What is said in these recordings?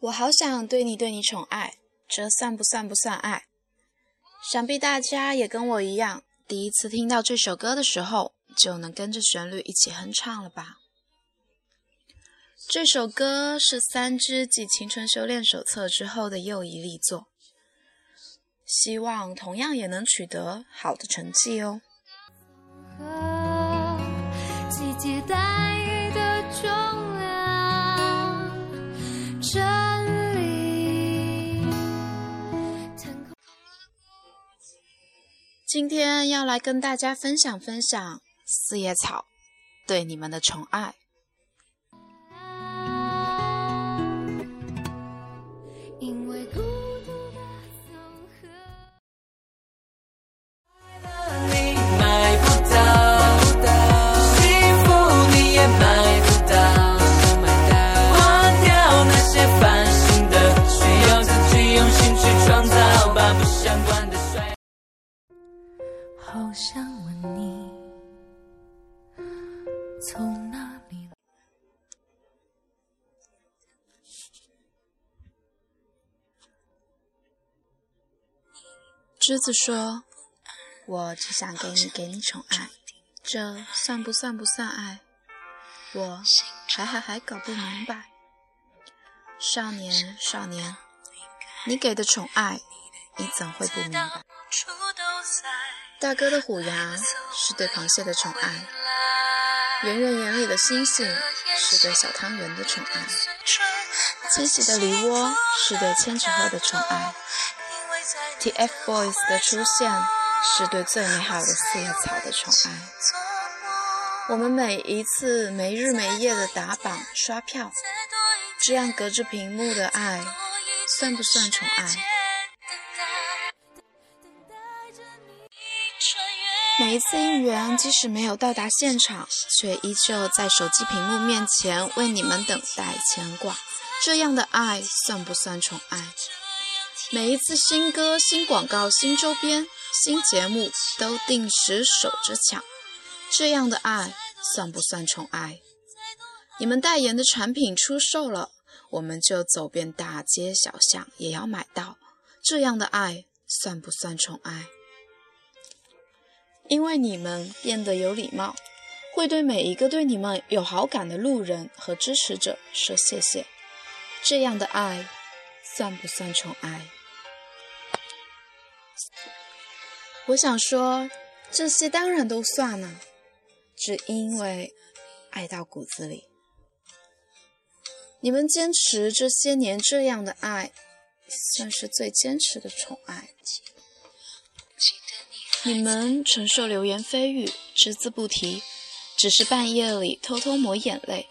我好想对你对你宠爱，这算不算不算爱？想必大家也跟我一样，第一次听到这首歌的时候，就能跟着旋律一起哼唱了吧？这首歌是三只继《青春修炼手册》之后的又一力作，希望同样也能取得好的成绩哦。今天要来跟大家分享分享四叶草对你们的宠爱。从哪里来？栀子说：“我只想给你给你宠爱，这算不算不算爱？我还还还搞不明白。少年少年，你给的宠爱，你怎会不明白？大哥的虎牙是对螃蟹的宠爱，圆圆眼里的星星是对小汤圆的宠爱，七喜的梨窝是对千纸鹤的宠爱。” TFBOYS 的出现是对最美好的四叶草的宠爱。我们每一次没日没夜的打榜刷票，这样隔着屏幕的爱，算不算宠爱？每一次应援，即使没有到达现场，却依旧在手机屏幕面前为你们等待牵挂，这样的爱算不算宠爱？每一次新歌、新广告、新周边、新节目都定时守着抢，这样的爱算不算宠爱？你们代言的产品出售了，我们就走遍大街小巷也要买到，这样的爱算不算宠爱？因为你们变得有礼貌，会对每一个对你们有好感的路人和支持者说谢谢，这样的爱算不算宠爱？我想说，这些当然都算了，只因为爱到骨子里。你们坚持这些年这样的爱，算是最坚持的宠爱。你们承受流言蜚语，只字不提，只是半夜里偷偷抹眼泪，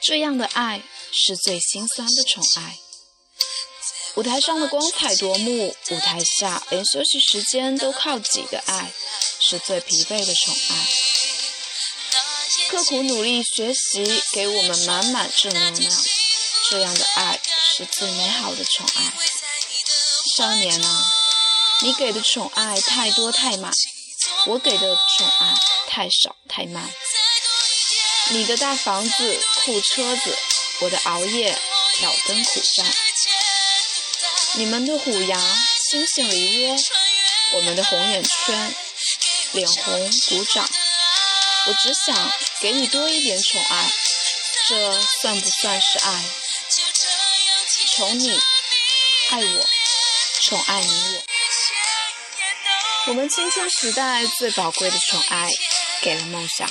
这样的爱是最心酸的宠爱。舞台上的光彩夺目，舞台下连休息时间都靠挤的爱，是最疲惫的宠爱。刻苦努力学习，给我们满满正能量，这样的爱是最美好的宠爱。少年啊，你给的宠爱太多太满，我给的宠爱太少太慢。你的大房子、酷车子，我的熬夜、挑灯苦战。你们的虎牙、星星梨窝，我们的红眼圈、脸红鼓掌。我只想给你多一点宠爱，这算不算是爱？宠你，爱我，宠爱你我。我们青春时代最宝贵的宠爱，给了梦想。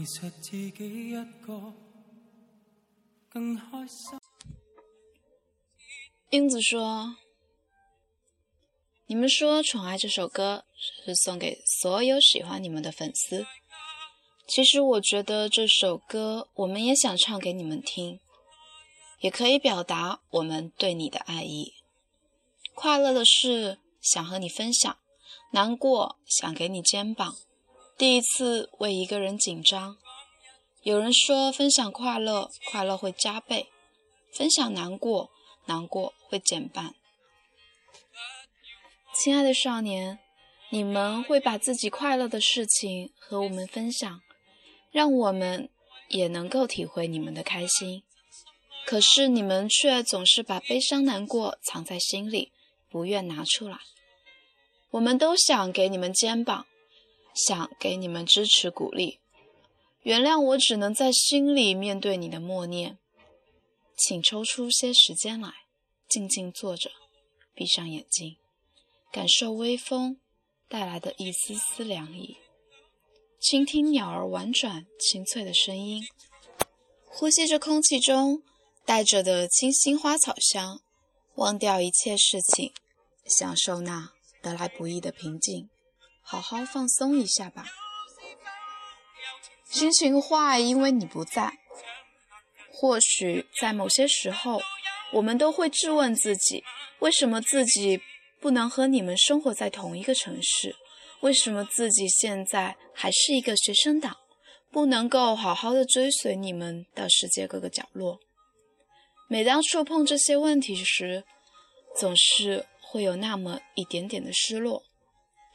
其实自己一个更开心。英子说：“你们说《宠爱》这首歌是送给所有喜欢你们的粉丝。其实我觉得这首歌我们也想唱给你们听，也可以表达我们对你的爱意。快乐的事想和你分享，难过想给你肩膀。第一次为一个人紧张，有人说分享快乐，快乐会加倍；分享难过。”难过会减半。亲爱的少年，你们会把自己快乐的事情和我们分享，让我们也能够体会你们的开心。可是你们却总是把悲伤难过藏在心里，不愿拿出来。我们都想给你们肩膀，想给你们支持鼓励。原谅我只能在心里面对你的默念。请抽出些时间来，静静坐着，闭上眼睛，感受微风带来的一丝丝凉意，倾听鸟儿婉转清脆的声音，呼吸着空气中带着的清新花草香，忘掉一切事情，享受那得来不易的平静，好好放松一下吧。心情坏，因为你不在。或许在某些时候，我们都会质问自己：为什么自己不能和你们生活在同一个城市？为什么自己现在还是一个学生党，不能够好好的追随你们到世界各个角落？每当触碰这些问题时，总是会有那么一点点的失落，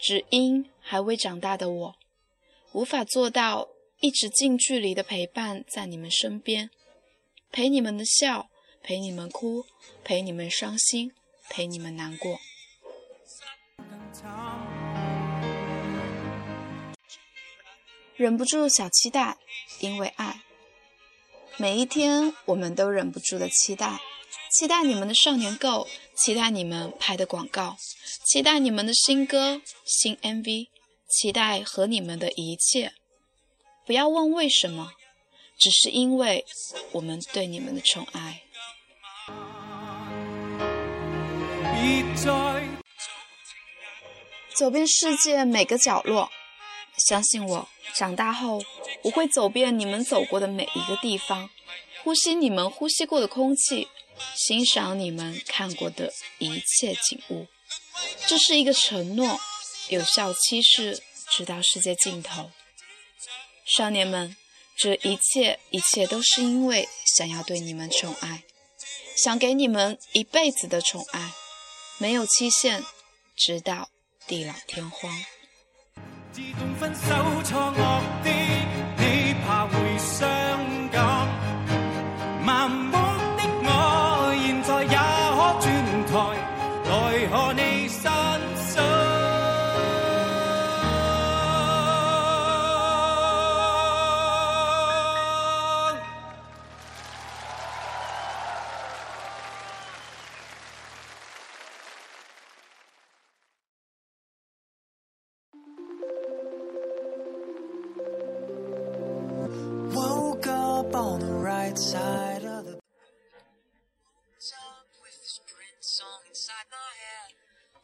只因还未长大的我，无法做到一直近距离的陪伴在你们身边。陪你们的笑，陪你们哭，陪你们伤心，陪你们难过。忍不住小期待，因为爱。每一天，我们都忍不住的期待，期待你们的少年购，期待你们拍的广告，期待你们的新歌、新 MV，期待和你们的一切。不要问为什么。只是因为我们对你们的宠爱。走遍世界每个角落，相信我，长大后我会走遍你们走过的每一个地方，呼吸你们呼吸过的空气，欣赏你们看过的一切景物。这是一个承诺，有效期是直到世界尽头。少年们。这一切，一切都是因为想要对你们宠爱，想给你们一辈子的宠爱，没有期限，直到地老天荒。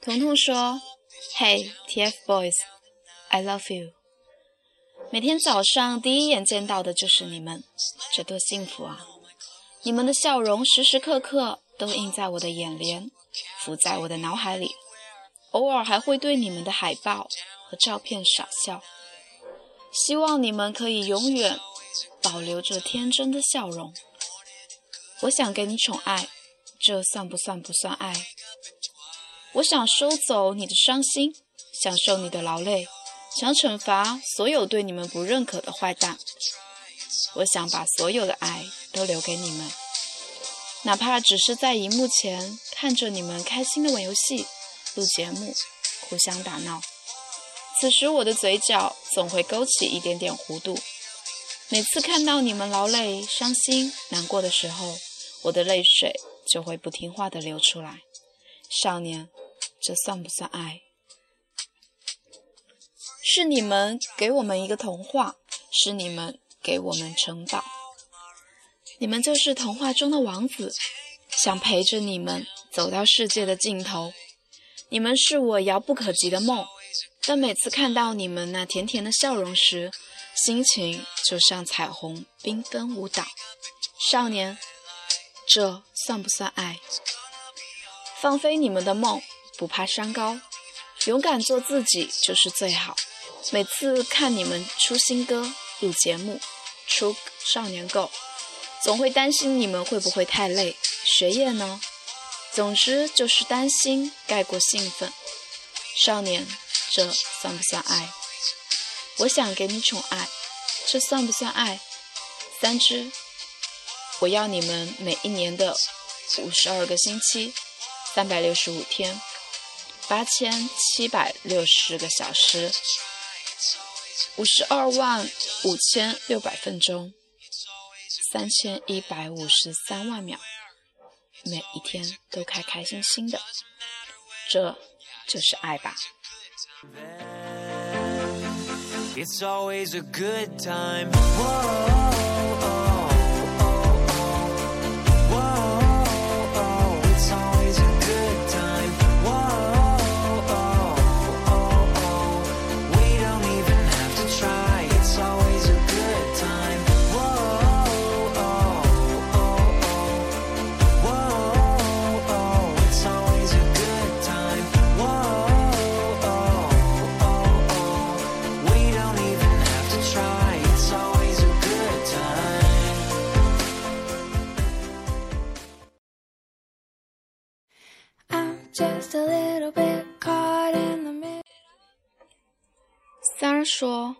彤彤说：“Hey TFBOYS，I love you。每天早上第一眼见到的就是你们，这多幸福啊！你们的笑容时时刻刻都印在我的眼帘，浮在我的脑海里。偶尔还会对你们的海报和照片傻笑。希望你们可以永远保留着天真的笑容。我想给你宠爱，这算不算不算爱？”我想收走你的伤心，享受你的劳累，想惩罚所有对你们不认可的坏蛋。我想把所有的爱都留给你们，哪怕只是在荧幕前看着你们开心的玩游戏、录节目、互相打闹。此时我的嘴角总会勾起一点点弧度。每次看到你们劳累、伤心、难过的时候，我的泪水就会不听话的流出来。少年。这算不算爱？是你们给我们一个童话，是你们给我们城堡。你们就是童话中的王子，想陪着你们走到世界的尽头。你们是我遥不可及的梦，但每次看到你们那甜甜的笑容时，心情就像彩虹缤纷舞蹈。少年，这算不算爱？放飞你们的梦，不怕山高，勇敢做自己就是最好。每次看你们出新歌、录节目、出少年购。总会担心你们会不会太累，学业呢？总之就是担心盖过兴奋。少年，这算不算爱？我想给你宠爱，这算不算爱？三只，我要你们每一年的五十二个星期，三百六十五天，八千七百六十个小时，五十二万五千六百分钟。三千一百五十三万秒，每一天都开开心心的，这就是爱吧。三儿说：“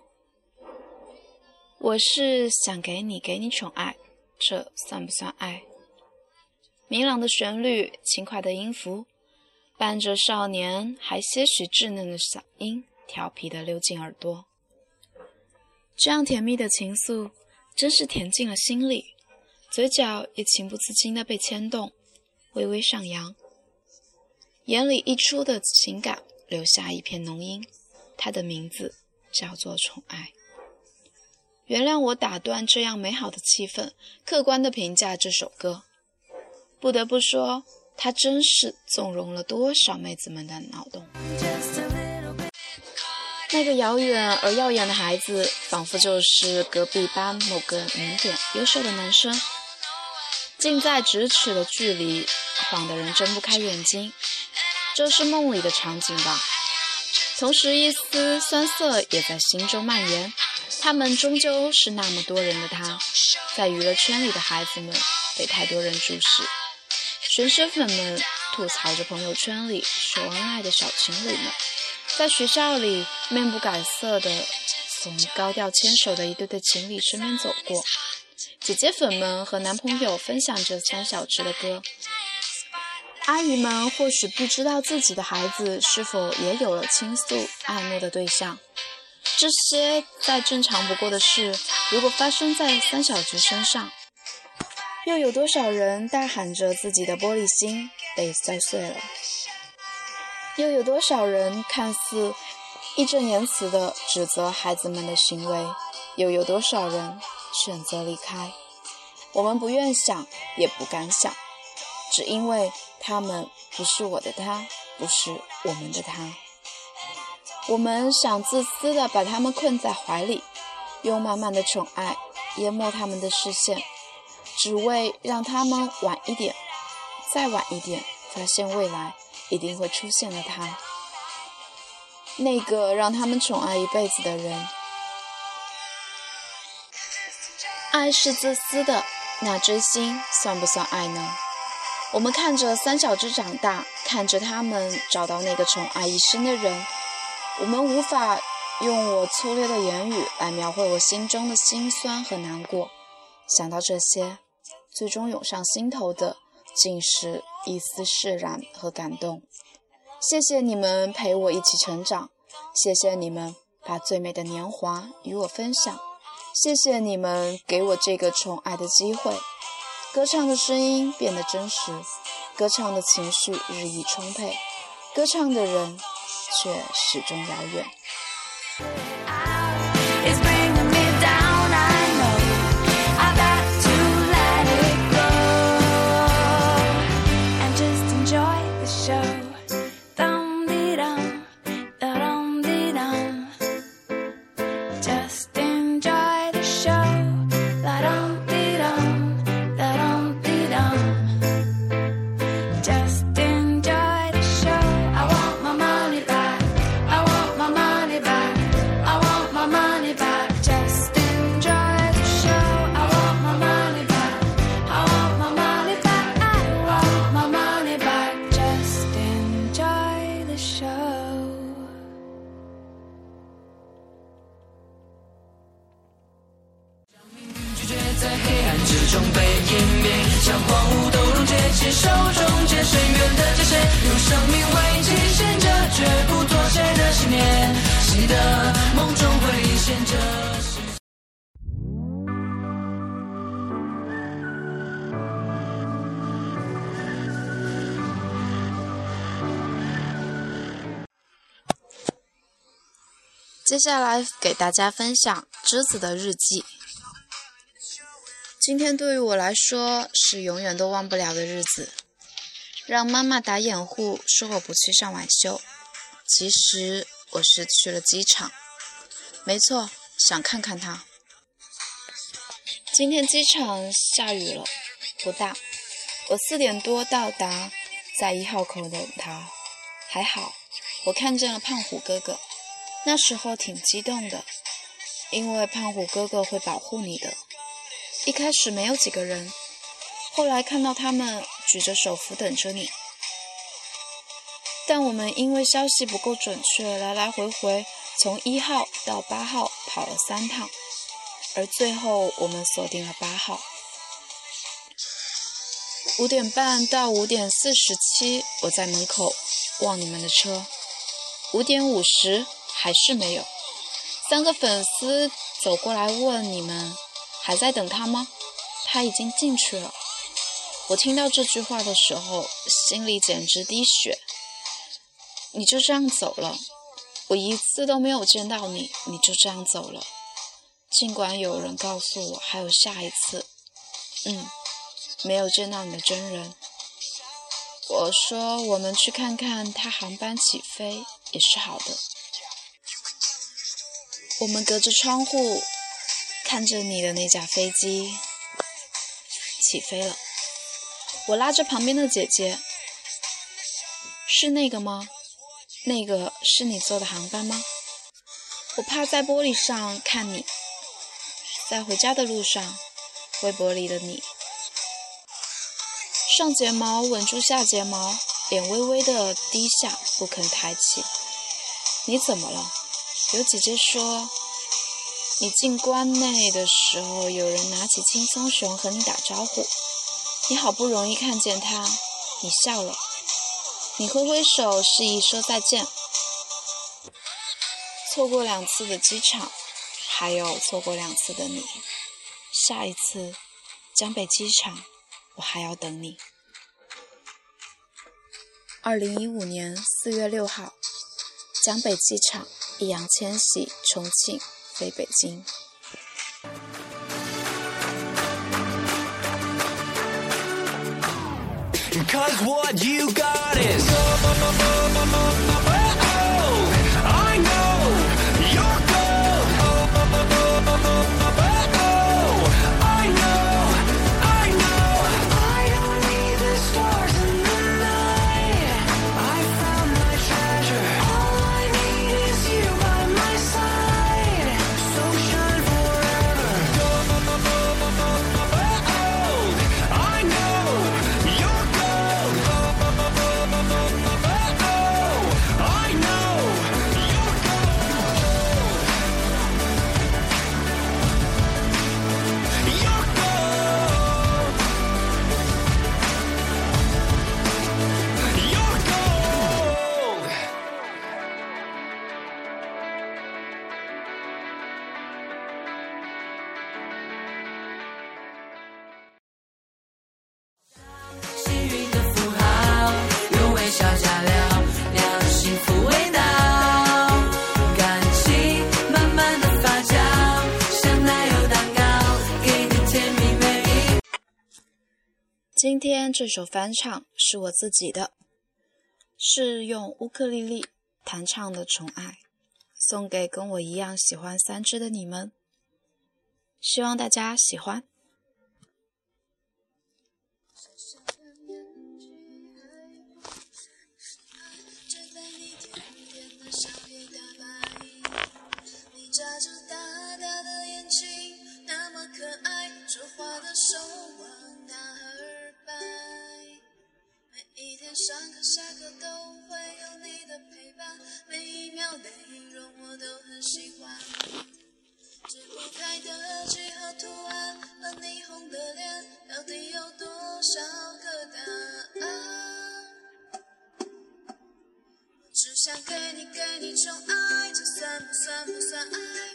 我是想给你，给你宠爱，这算不算爱？”明朗的旋律，轻快的音符，伴着少年还些许稚嫩的嗓音，调皮的溜进耳朵。这样甜蜜的情愫，真是甜进了心里，嘴角也情不自禁的被牵动，微微上扬。眼里溢出的情感，留下一片浓荫。他的名字叫做宠爱。原谅我打断这样美好的气氛，客观的评价这首歌。不得不说，它真是纵容了多少妹子们的脑洞。那个遥远而耀眼的孩子，仿佛就是隔壁班某个明点优秀的男生，近在咫尺的距离，晃得人睁不开眼睛。这是梦里的场景吧？同时，一丝酸涩也在心中蔓延。他们终究是那么多人的他，在娱乐圈里的孩子们被太多人注视。学生粉们吐槽着朋友圈里秀恩爱的小情侣们，在学校里面不改色的从高调牵手的一对对情侣身边走过。姐姐粉们和男朋友分享着三小只的歌。阿姨们或许不知道自己的孩子是否也有了倾诉爱慕的对象，这些再正常不过的事，如果发生在三小只身上，又有多少人大喊着自己的玻璃心被摔碎了？又有多少人看似义正言辞地指责孩子们的行为？又有多少人选择离开？我们不愿想，也不敢想，只因为。他们不是我的他，不是我们的他。我们想自私的把他们困在怀里，用满满的宠爱淹没他们的视线，只为让他们晚一点，再晚一点，发现未来一定会出现的他，那个让他们宠爱一辈子的人。爱是自私的，那追星算不算爱呢？我们看着三小只长大，看着他们找到那个宠爱一生的人，我们无法用我粗略的言语来描绘我心中的辛酸和难过。想到这些，最终涌上心头的，竟是一丝释然和感动。谢谢你们陪我一起成长，谢谢你们把最美的年华与我分享，谢谢你们给我这个宠爱的机会。歌唱的声音变得真实，歌唱的情绪日益充沛，歌唱的人却始终遥远。被湮灭，荒芜都溶解，终结，深渊的界限，用生命为，绝不妥协的信念，记得梦中会现着。接下来给大家分享《栀子的日记》。今天对于我来说是永远都忘不了的日子。让妈妈打掩护说我不去上晚修，其实我是去了机场。没错，想看看她。今天机场下雨了，不大。我四点多到达，在一号口等她。还好，我看见了胖虎哥哥。那时候挺激动的，因为胖虎哥哥会保护你的。一开始没有几个人，后来看到他们举着手扶等着你。但我们因为消息不够准确，来来回回从一号到八号跑了三趟，而最后我们锁定了八号。五点半到五点四十七，我在门口望你们的车。五点五十。还是没有。三个粉丝走过来问你们还在等他吗？他已经进去了。我听到这句话的时候，心里简直滴血。你就这样走了，我一次都没有见到你，你就这样走了。尽管有人告诉我还有下一次，嗯，没有见到你的真人。我说我们去看看他航班起飞也是好的。我们隔着窗户看着你的那架飞机起飞了，我拉着旁边的姐姐，是那个吗？那个是你坐的航班吗？我趴在玻璃上看你，在回家的路上，微博里的你，上睫毛稳住下睫毛，脸微微的低下，不肯抬起。你怎么了？有姐姐说，你进关内的时候，有人拿起轻松熊和你打招呼。你好不容易看见他，你笑了，你挥挥手示意说再见。错过两次的机场，还有错过两次的你。下一次，江北机场，我还要等你。二零一五年四月六号，江北机场。易烊千玺，重庆飞北京。今今天这首翻唱是我自己的，是用乌克丽丽弹唱的《宠爱》，送给跟我一样喜欢三只的你们，希望大家喜欢。拜每一天上课下课都会有你的陪伴每一秒内容我都很喜欢。解不开的几何图案和你红的脸到底有多少个答案？我只想给你给你宠爱这算不算不算爱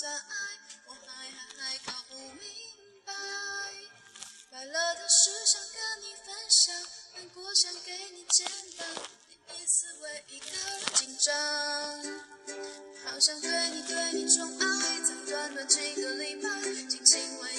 算爱，我还还还搞不明白。快乐的事想跟你分享，难过想给你肩膀，第一次为一个人紧张，好想对你对你宠爱，才短短几个礼拜，轻轻吻。